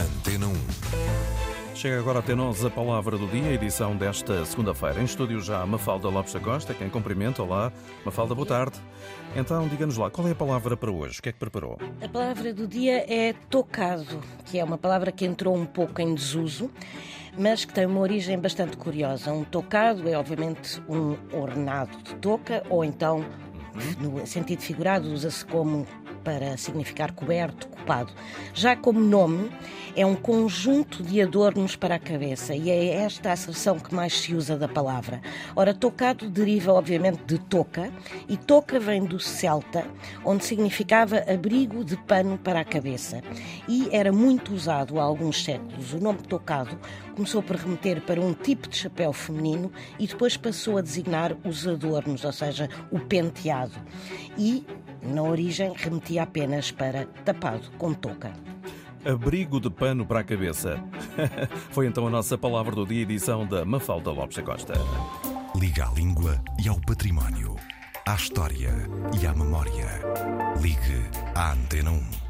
Antena 1. Chega agora até nós a palavra do dia, edição desta segunda-feira. Em estúdio já Mafalda Lopes da Costa, quem cumprimenta. Olá, Mafalda, boa tarde. Então, diga-nos lá, qual é a palavra para hoje? O que é que preparou? A palavra do dia é tocado, que é uma palavra que entrou um pouco em desuso, mas que tem uma origem bastante curiosa. Um tocado é, obviamente, um ornado de toca, ou então, no sentido figurado, usa-se como para significar coberto, copado. Já como nome, é um conjunto de adornos para a cabeça e é esta a acepção que mais se usa da palavra. Ora, tocado deriva, obviamente, de toca e toca vem do celta, onde significava abrigo de pano para a cabeça e era muito usado há alguns séculos. O nome tocado começou por remeter para um tipo de chapéu feminino e depois passou a designar os adornos, ou seja, o penteado. E na origem, remetia apenas para tapado com touca. Abrigo de pano para a cabeça. Foi então a nossa palavra do dia, edição da Mafalda Lopes da Costa. Liga à língua e ao património, à história e à memória. Ligue à Antena 1.